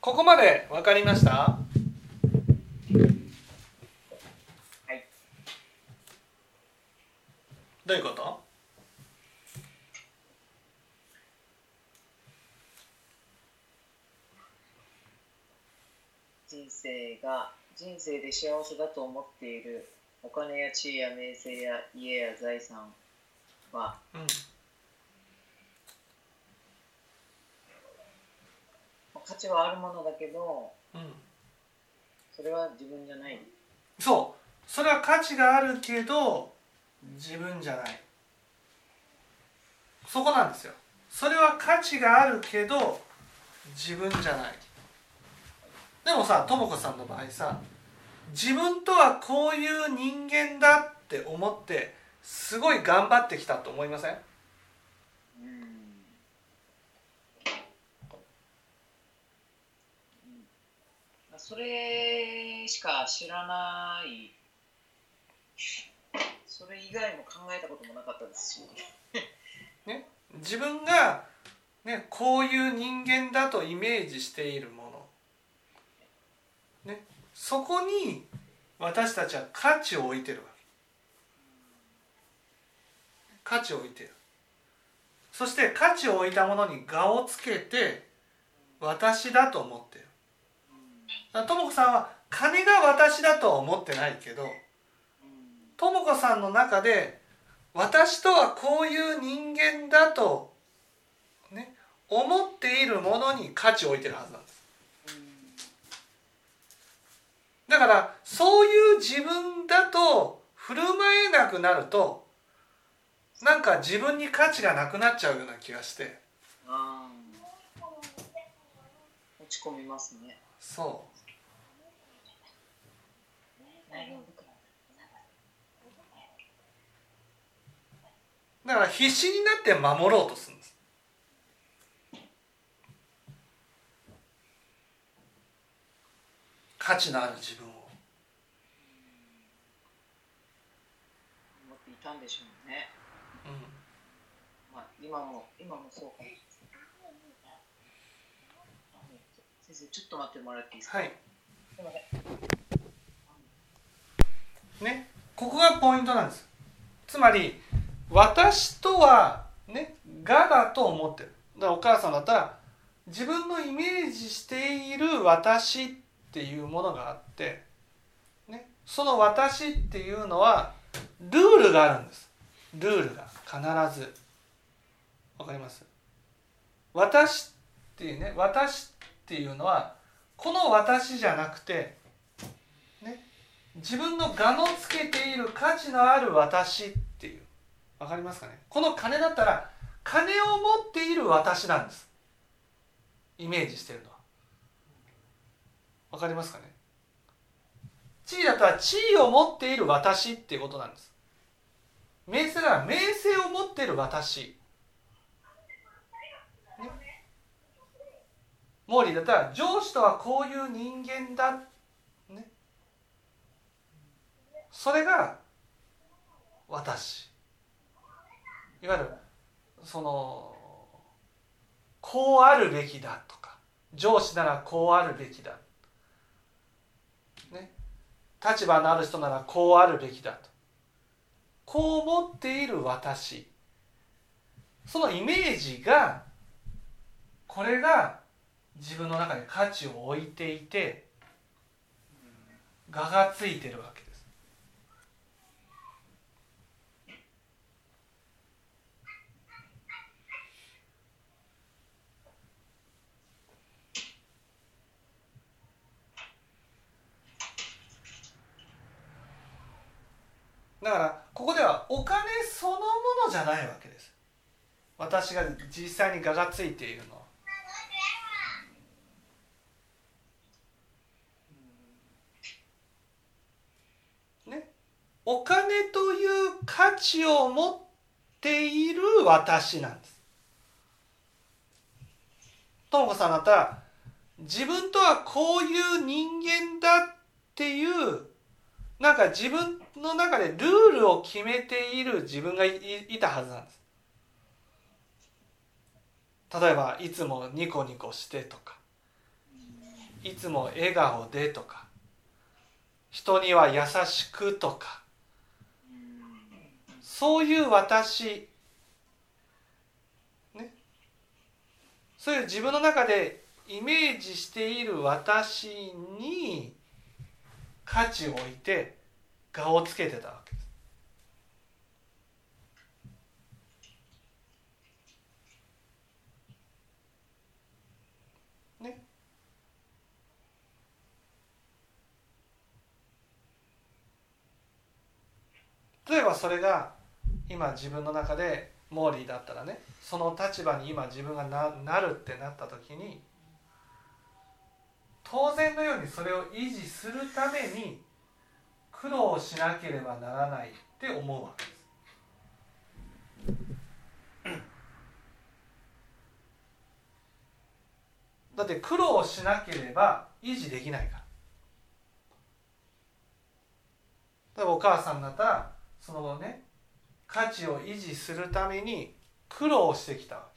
ここまで分かりました？はい。どういうこと？人生が人生で幸せだと思っているお金や地位や名声や家や財産はうんまあ価値はあるものだけどうん。それは自分じゃない。そう。それは価値があるけど自分じゃない。そこなんですよ。それは価値があるけど自分じゃない。でもさとも子さんの場合さ自分とはこういう人間だって思ってすごい頑張ってきたと思いませんうん？それしか知らない。それ以外も考えたこともなかったですし。ね？自分が、ね、こういう人間だとイメージしているもの、ね、そこに私たちは価値を置いてるわけ。価値を置いてる。そして価値を置いたものに我をつけて私だと思ってる。とも子さんは金が私だとは思ってないけどとも子さんの中で私とはこういう人間だとね思っているものに価値を置いてるはずなんです。だからそういう自分だと振る舞えなくなるとなんか自分に価値がなくなっちゃうような気がして。落ち込みますね。そう。だから必死になって守ろうとするんです。価値のある自分を。思っていたんでしょうね、うまあ、今も今もそうかも先生ちょっと待ってもらっていいですか、んはい。すいません。ねここがポイントなんです。つまり私とはね我だと思ってる。だからお母さんだったら自分のイメージしている私っていうものがあって、ね、その私っていうのはルールがあるんです。ルールが必ず。わかります？私っていうね私っていうのはこの私じゃなくてね自分の我のつけている価値のある私っていう。わかりますかね？この金だったら金を持っている私なんです。イメージしてるのは。わかりますかね？地位だったら地位を持っている私っていうことなんです。名声なら名声を持っている私。モーリーだったら上司とはこういう人間だ。ね。それが私。いわゆるそのこうあるべきだとか。上司ならこうあるべきだ、ね、立場のある人ならこうあるべきだと。こう思っている私。そのイメージがこれが自分の中で価値を置いていて我がついてるわけです。だからここではお金そのものじゃないわけです。私が実際に我がついているのはねお金という価値を持っている私なんです。ともこさんだったら自分とはこういう人間だっていうなんか自分の中でルールを決めている自分がいいたはずなんです。例えばいつもニコニコしてとかいつも笑顔でとか人には優しくとかそういう私ねそういう自分の中でイメージしている私に価値を置いて我をつけてたわけです。ね。例えばそれが今自分の中でモーリーだったらねその立場に今自分がななるってなった時に当然のようにそれを維持するために苦労しなければならないって思うわけです。だって苦労しなければ維持できないから。例えばお母さんだったらその後ね価値を維持するために苦労してきたわ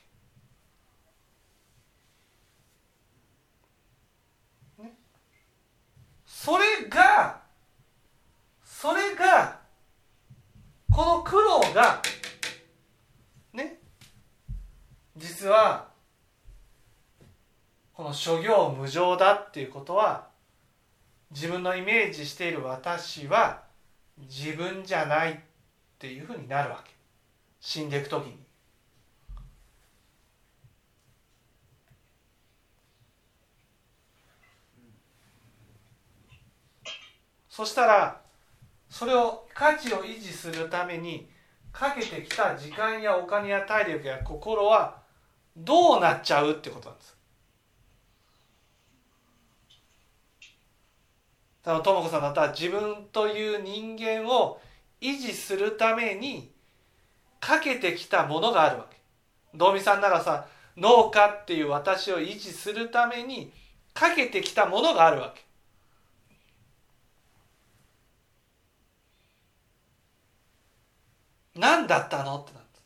け。ね、それがそれがこの苦労がね。実はこの諸行無常だっていうことは自分のイメージしている私は自分じゃない。っていうふうになるわけ死んでいく時に。そしたらそれを価値を維持するためにかけてきた時間やお金や体力や心はどうなっちゃうってことなんです。多分智子さんだったら自分という人間を維持するためにかけてきたものがあるわけ。道美さんならさ農家っていう私を維持するためにかけてきたものがあるわけ。何だったのってなった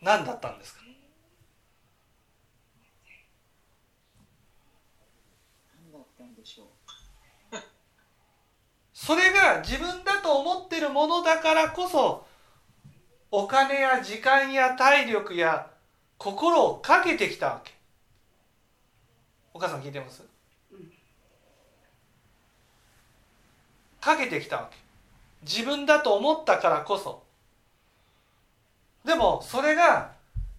何だったんですか何だったんでしょうそれが自分だと思ってるものだからこそお金や時間や体力や心をかけてきたわけ。お母さん聞いてます？かけてきたわけ。自分だと思ったからこそ。でもそれが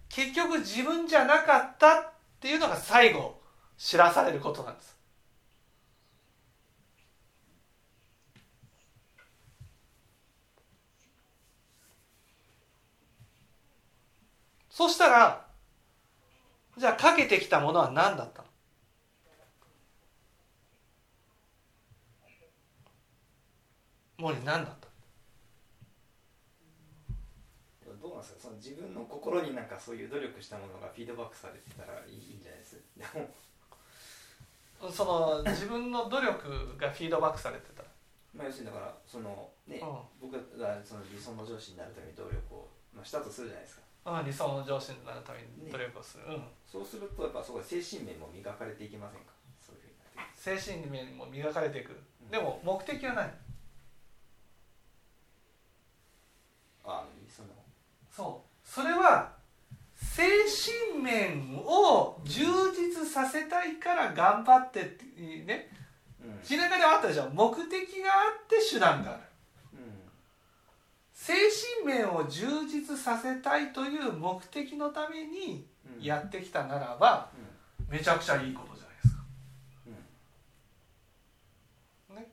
結局自分じゃなかったっていうのが最後知らされることなんです。そしたらじゃあかけてきたものは何だったの？森何だった？どうなんですか？その自分の心になんかそういう努力したものがフィードバックされてたらいいんじゃないです？でもその自分の努力がフィードバックされてたまあ要するにだからそのね、うん。僕がその理想の上司になるために努力を、まあ、したとするじゃないですかうん、理想の上司になるために努力をする、うん、そうするとやっぱそこで精神面も磨かれていきませんか。そういうふうに精神面も磨かれていく。でも目的は何？ああその。そう。それは精神面を充実させたいから頑張ってってね。うん。ひながではあったでしょ。目的があって手段がある。うん精神面を充実させたいという目的のためにうん。やってきたならばうん。めちゃくちゃいいことじゃないですか。うん。ね、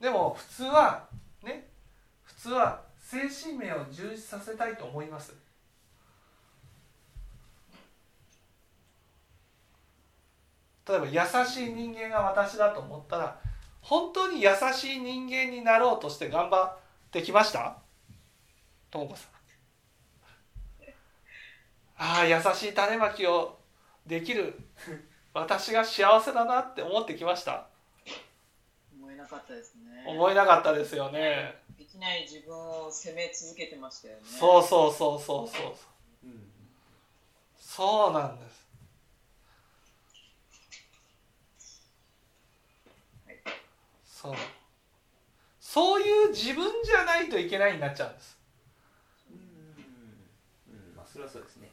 でも普通はね。普通は精神面を充実させたいと思います。例えば優しい人間が私だと思ったら本当に優しい人間になろうとして頑張ってきました？ともこさん。ああ優しい種まきをできる。私が幸せだなって思ってきました。思えなかったですね。思えなかったですよね。できない自分を責め続けてましたよね。そうそうそうそうそうう。んそうなんです。そうそういう自分じゃないといけないになっちゃうんです。うん。うん。まあそれはそうですね。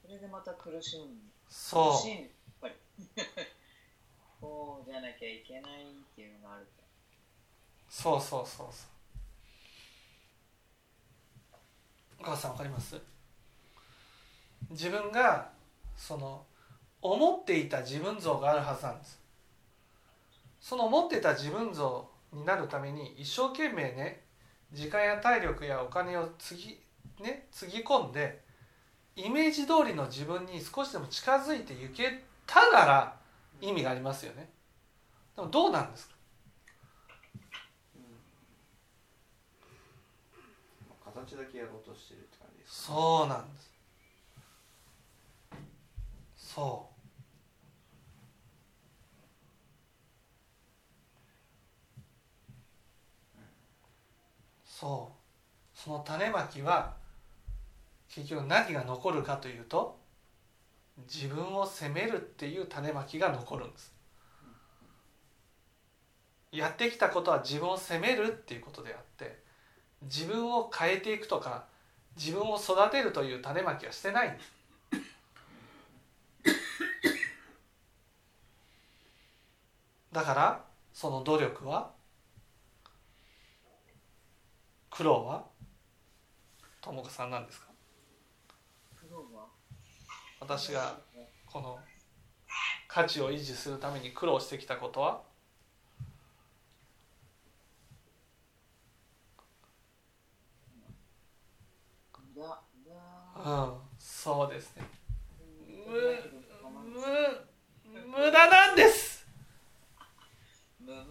それでまた苦しむ。そ苦しいんやっぱり。こうじゃなきゃいけないっていうのがあるうそうそうそうそう。お母さんわかります？自分がその思っていた自分像があるはずなんですその思っていた自分像になるために一生懸命ね時間や体力やお金をつぎ,、ね、つぎ込んでイメージ通りの自分に少しでも近づいていけたなら意味がありますよね。でもどうなんですか？まあ形だけやろうとしてるって感じですそうなんです。そうそう。その種まきは結局何が残るかというと自分を責めるっていう種まきが残るんです。やってきたことは自分を責めるっていうことであって自分を変えていくとか自分を育てるという種まきはしてないんです。だからその努力は苦労は？友子さんなんですか？苦労は？私がこの価値を維持するために苦労してきたことは？うんそうですね。むむ無駄なんですむむむ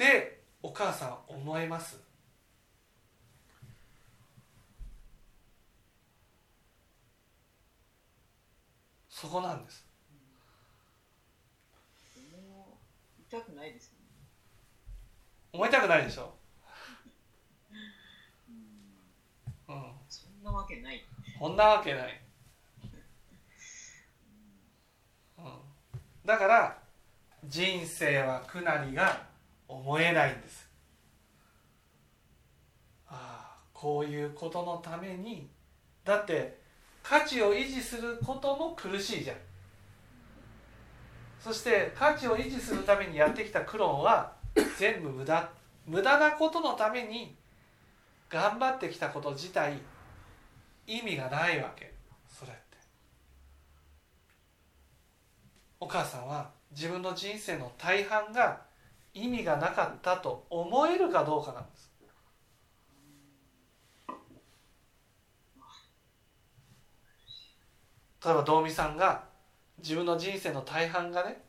ってお母さん思えます？そこなんです。くないですよね。思いたくないでしょ、うん。うん、そんなわけない。こんなわけない、うん、だから人生は苦なりが思えないんです。ああこういうことのために。だって価値を維持することも苦しいじゃん。そして価値を維持するためにやってきた苦労は全部無駄。無駄なことのために頑張ってきたこと自体意味がないわけ。それって。お母さんは自分の人生の大半が意味がなかったと思えるかどうかなんです。例えば道美さんが自分の人生の大半がね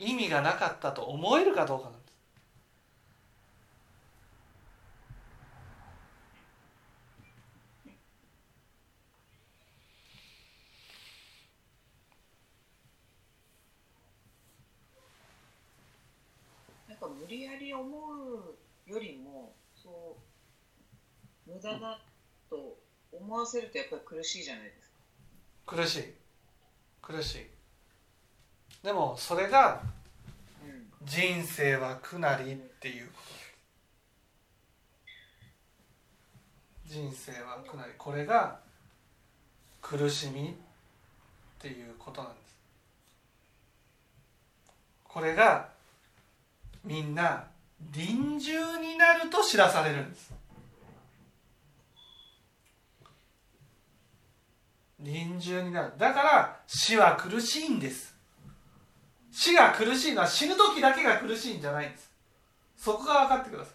意味がなかったと思えるかどうかなんですなんか無理やり思うよりもそう無駄だと思わせるとやっぱり苦しいじゃないですか。苦しい。苦しい。でもそれがうん。人生は苦なりっていう。こと人生は苦なり。これが苦しみっていうことなんです。これがみんな臨終になると知らされるんです。臨終になる。だから死は苦しいんです。死が苦しいのは死ぬ時だけが苦しいんじゃないんです。そこが分かってください。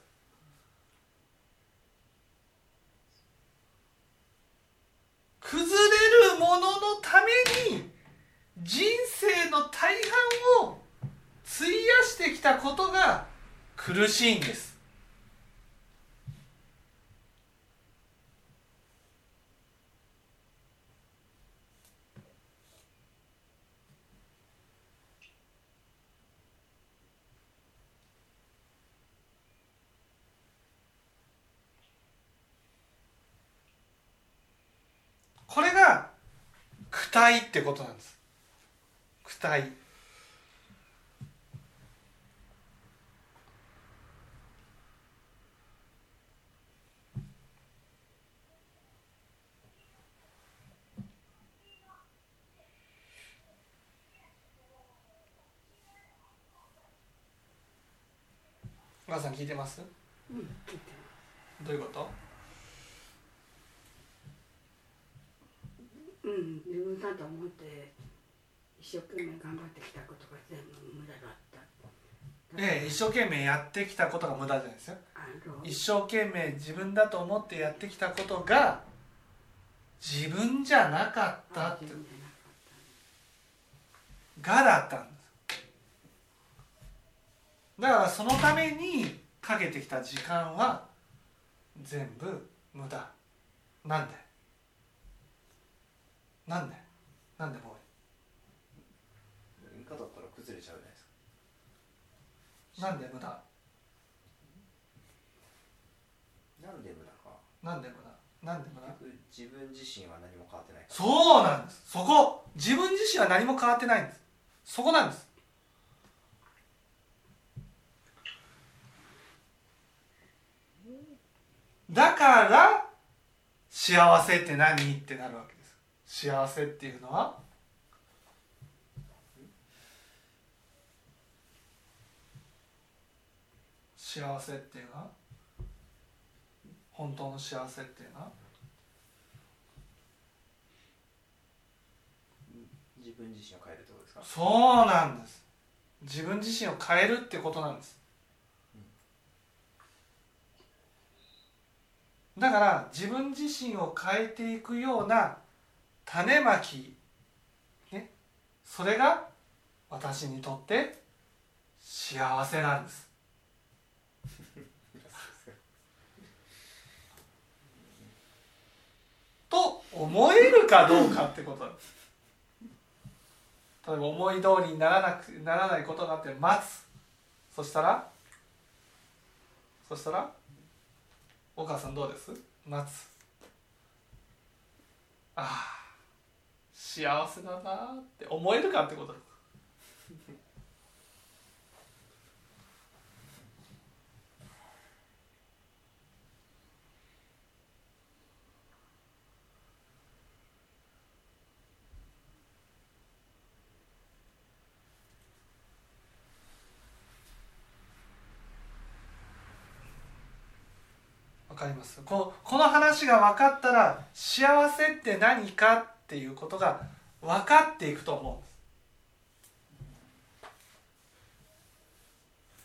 崩れるもののために人生の大半を費やしてきたことが苦しいんです。これが苦体ってことなんです。苦体母さん聞いてます？うん聞いてどういうこと？うん自分だと思って一生懸命頑張ってきたことが全部無駄だった。ええ一生懸命やってきたことが無駄じゃないですよ。一生懸命自分だと思ってやってきたことが自分じゃなかったって。自分じがだったんですだからそのためにかけてきた時間は全部無駄。なんで？なんで？なんでもイカだったら崩れちゃうじゃないですうなんで無駄？なんで無駄か。なんで無駄？なんで無駄？結局自分自身は何も変わってないそうなんです。そこ。自分自身は何も変わってないんです。そこなんですだから幸せって何ってなるわけです。幸せっていうのは？幸せっていうのは？本当の幸せっていうのは？自分自身を変えるってことですか？そうなんです。自分自身を変えるってことなんですだから自分自身を変えていくような種まき、ね、それが私にとって幸せなんです。と思えるかどうかってこと。です例えば思い通りにならなくならないことがあって待つ。そしたら？そしたら？お母さんどうです？待つああ幸せだなって思えるかってこと。かります？ここの話が分かったら幸せって何かっていうことが分かっていくと思う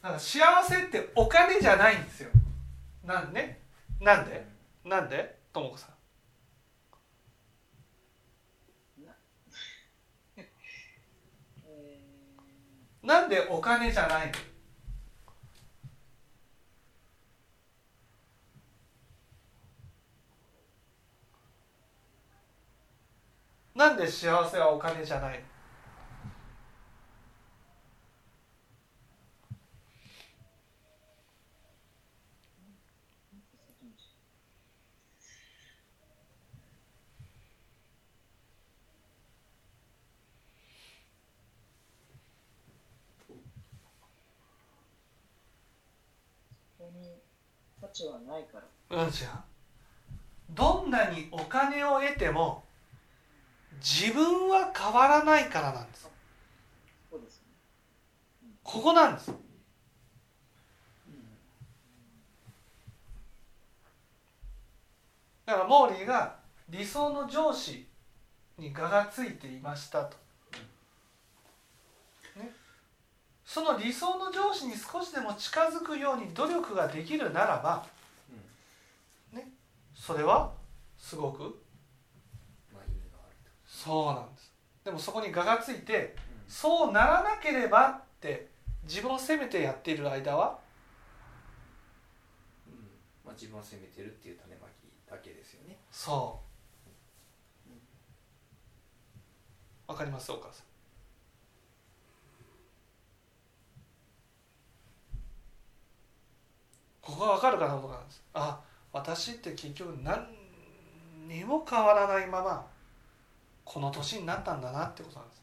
だから幸せってお金じゃないんですよ。なんで？なんで？なんで？ともこさん。えなんでお金じゃないの？なんで幸せはお金じゃないはないから。うんじゃどんなにお金を得ても自分は変わらないからなんです。ここなんです。だからモーリーが理想の上司に我がついていましたと、ね、その理想の上司に少しでも近づくように努力ができるならば、ね、それはすごくそうなんです。でもそこに我がついてそうならなければって自分を責めてやっている間はうん。まあ、自分を責めてるっていう種まきだけですよね。そう。わかりますお母さん。ここがわかるかななんです。あ私って結局何にも変わらないままこの年になったんだなってことなんです。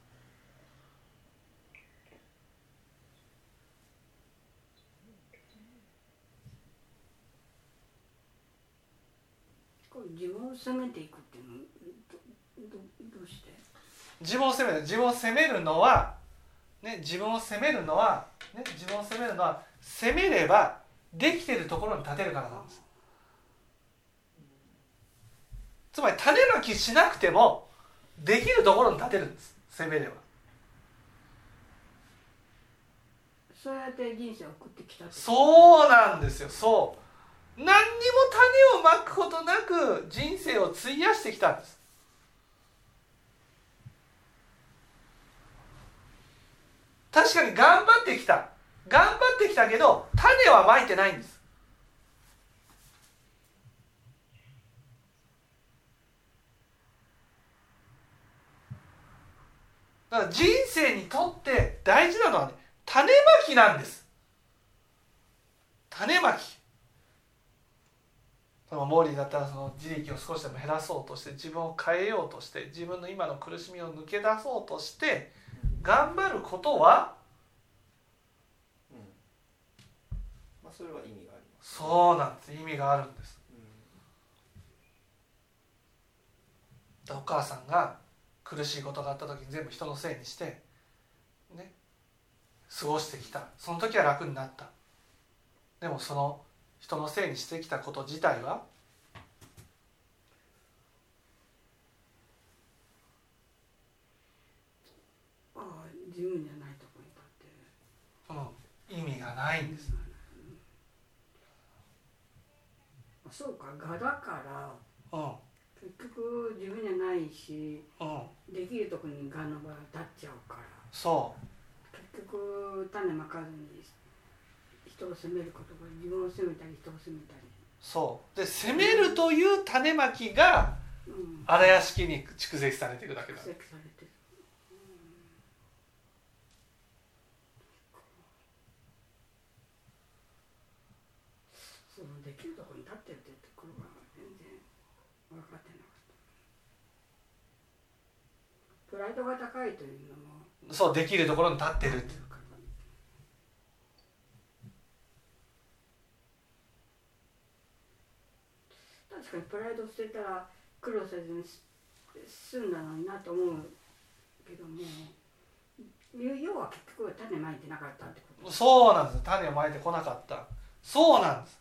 自分を責めていくっていうのどどどうして？自分を責める。自分を責めるのは、ね、自分を責めるのは、ね、自分を責めるのは責めればできてるところに立てるからなんです。つまり種まきしなくてもできるところに立てるんです。責めれば。そうやって人生を送ってきたそうなんですよ。そう。何にも種をまくことなく人生を費やしてきたんです。確かに頑張ってきた。頑張ってきたけど種はまいてないんですだから人生にとって大事なのはね種まきなんです。種まき。そのモーリーだったらその自力を少しでも減らそうとして自分を変えようとして自分の今の苦しみを抜け出そうとして頑張ることはうん。まあそれは意味があります。そうなんです。意味があるんです。うお母さんが苦しいことがあった時に全部人のせいにしてね過ごしてきた。その時は楽になった。でもその人のせいにしてきたこと自体はああ自分じゃないところに立ってその意味がないんです。あそうか画だから。うん。結局自分じゃないしうんできるとこに画の場が立っちゃうから。そう。結局種まかずに人を責めることが自分を責めたり人を責めたり、そう。で攻めるという種まきがうん、荒屋敷に蓄積されていくだけだ。蓄積されてるそのできるところに立ってるってところが全然分かってなかったプライドが高いというのも。そうできるところに立ってるって確かにプライド捨てたら苦労せずに済んだのになと思うけども要は結局種まいてなかったってこと。そうなんです。種をまいてこなかった。そうなんです。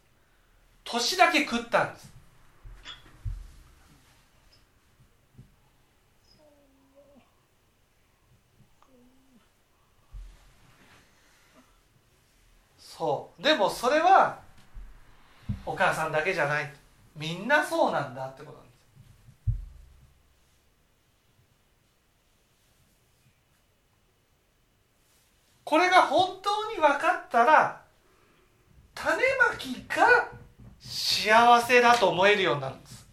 年だけ食ったんですそう。でもそれはお母さんだけじゃない。みんなそうなんだってことなんですこれが本当に分かったら種まきが幸せだと思えるようになるんです。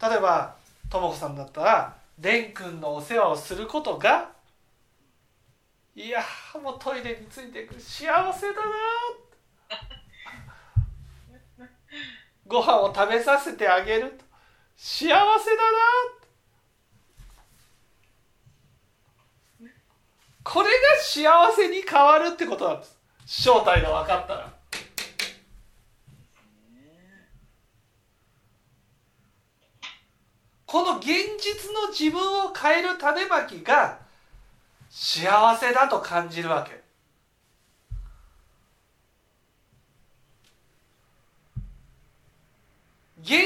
例えばとも子さんだったら蓮くんのお世話をすることがいやもうトイレについていく幸せだな。ご飯を食べさせてあげる幸せだな。これが幸せに変わるってことなんです正体が分かったら。この現実の自分を変える種まきが幸せだと感じるわけ。現実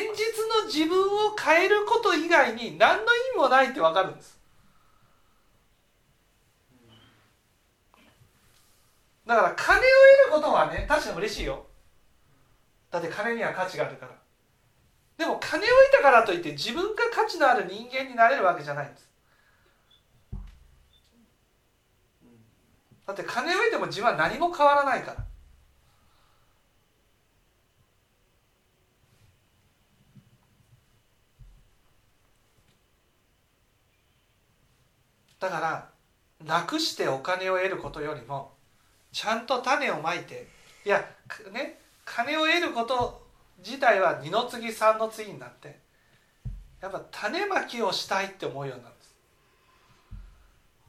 の自分を変えること以外に何の意味もないって分かるんです。だから金を得ることはね確かに嬉しいよ。だって金には価値があるから。でも金を得たからといって自分が価値のある人間になれるわけじゃないんです。だって金を得ても自分は何も変わらないから。だから楽してお金を得ることよりもちゃんと種をまいていやね金を得ること自体は二の次三の次になってやっぱ種まきをしたいって思うようになるんです。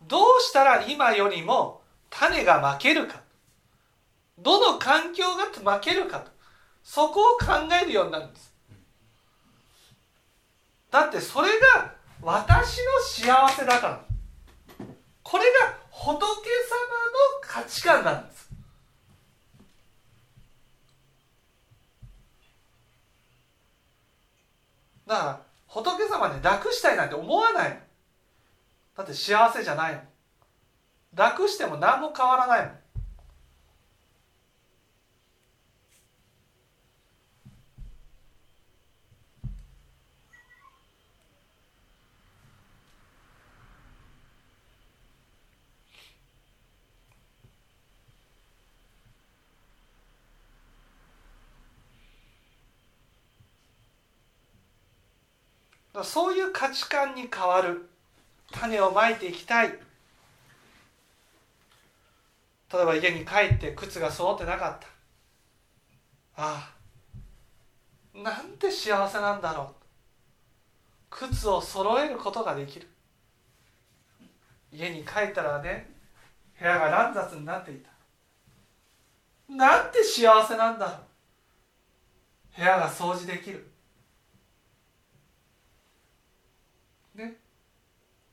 どうしたら今よりも種がまけるかどの環境がまけるかそこを考えるようになるんです。だってそれが私の幸せだから。これが仏様の価値観なんです。だから仏様に楽したいなんて思わないだって幸せじゃないもん楽しても何も変わらないもん。そういう価値観に変わる。種をまいていきたい。例えば家に帰って靴が揃ってなかった。ああなんて幸せなんだろう。靴を揃えることができる。家に帰ったらね部屋が乱雑になっていた。なんて幸せなんだろう。部屋が掃除できる。ね。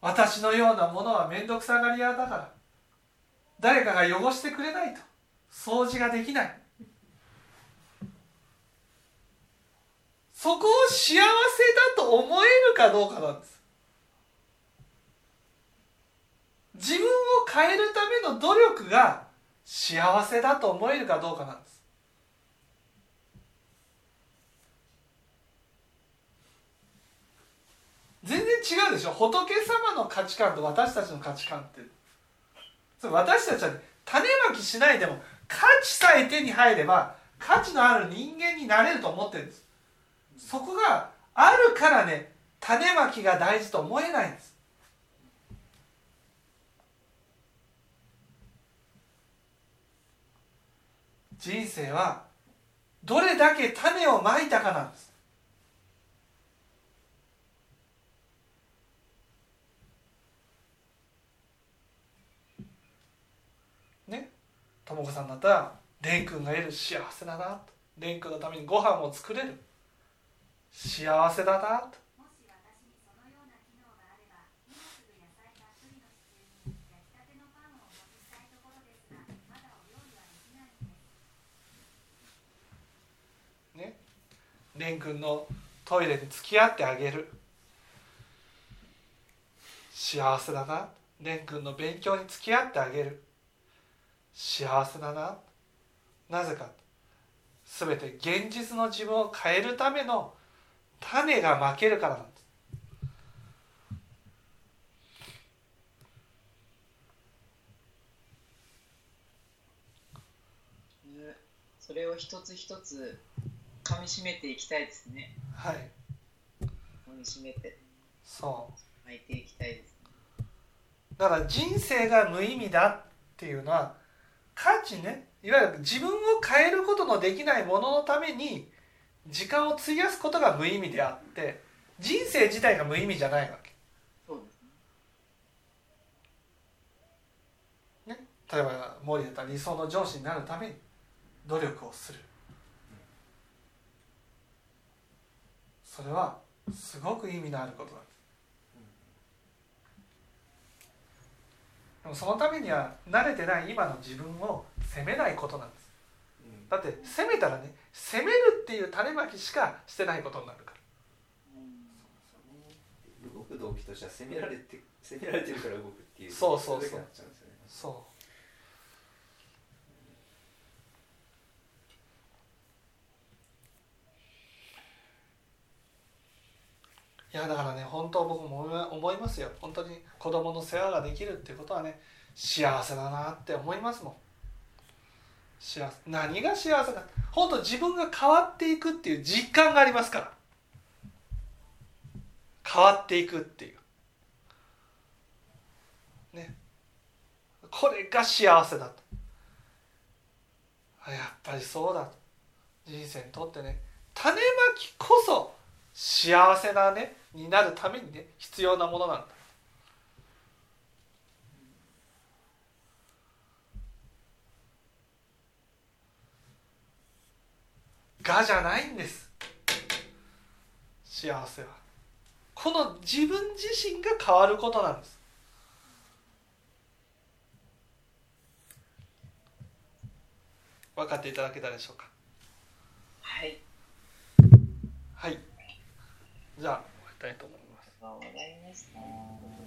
私のようなものは面倒くさがり屋だから。誰かが汚してくれないと。掃除ができない。そこを幸せだと思えるかどうかなんです。自分を変えるための努力が幸せだと思えるかどうかなんです。全然違うでしょ。仏様の価値観と私たちの価値観って。私たちは、種まきしないでも価値さえ手に入れば価値のある人間になれると思ってるんです。そこがあるからね種まきが大事と思えないんです。人生はどれだけ種をまいたかなんです。とも子さんだったら蓮くんがいる幸せだなと。蓮くんのためにご飯を作れる。幸せだなと。ね。蓮くんのトイレに付き合ってあげる。幸せだな。蓮くんの勉強に付き合ってあげる。幸せだななぜか全て現実の自分を変えるための種がまけるからなんです。それを一つ一つ噛みしめていきたいですね。はい。噛みしめて。そう。巻いていきたいです、ね。だから人生が無意味だっていうのは価値ねいわゆる自分を変えることのできないもののために時間を費やすことが無意味であって人生自体が無意味じゃないわけ。ね、例えば森だったら理想の上司になるために努力をする。それはすごく意味のあることなでもそのためには慣れてない今の自分を責めないことなんです。だって責めたらね責めるっていう種まきしかしてないことになるから。動く動機としては責められて責められてるから動くっていう。そうそうそう。そういやだからね本当僕も思いますよ。本当に子供の世話ができるってことはね幸せだなって思いますもん。幸せ何が幸せか本当自分が変わっていくっていう実感がありますから。変わっていくっていう。ね。これが幸せだと。やっぱりそうだ。と人生にとってね種まきこそ幸せなねになるためにね必要なものなんだ。がじゃないんです。幸せは。この自分自身が変わることなんです。分かっていただけたでしょうか？はい。はいじゃあ。終わりたいと思います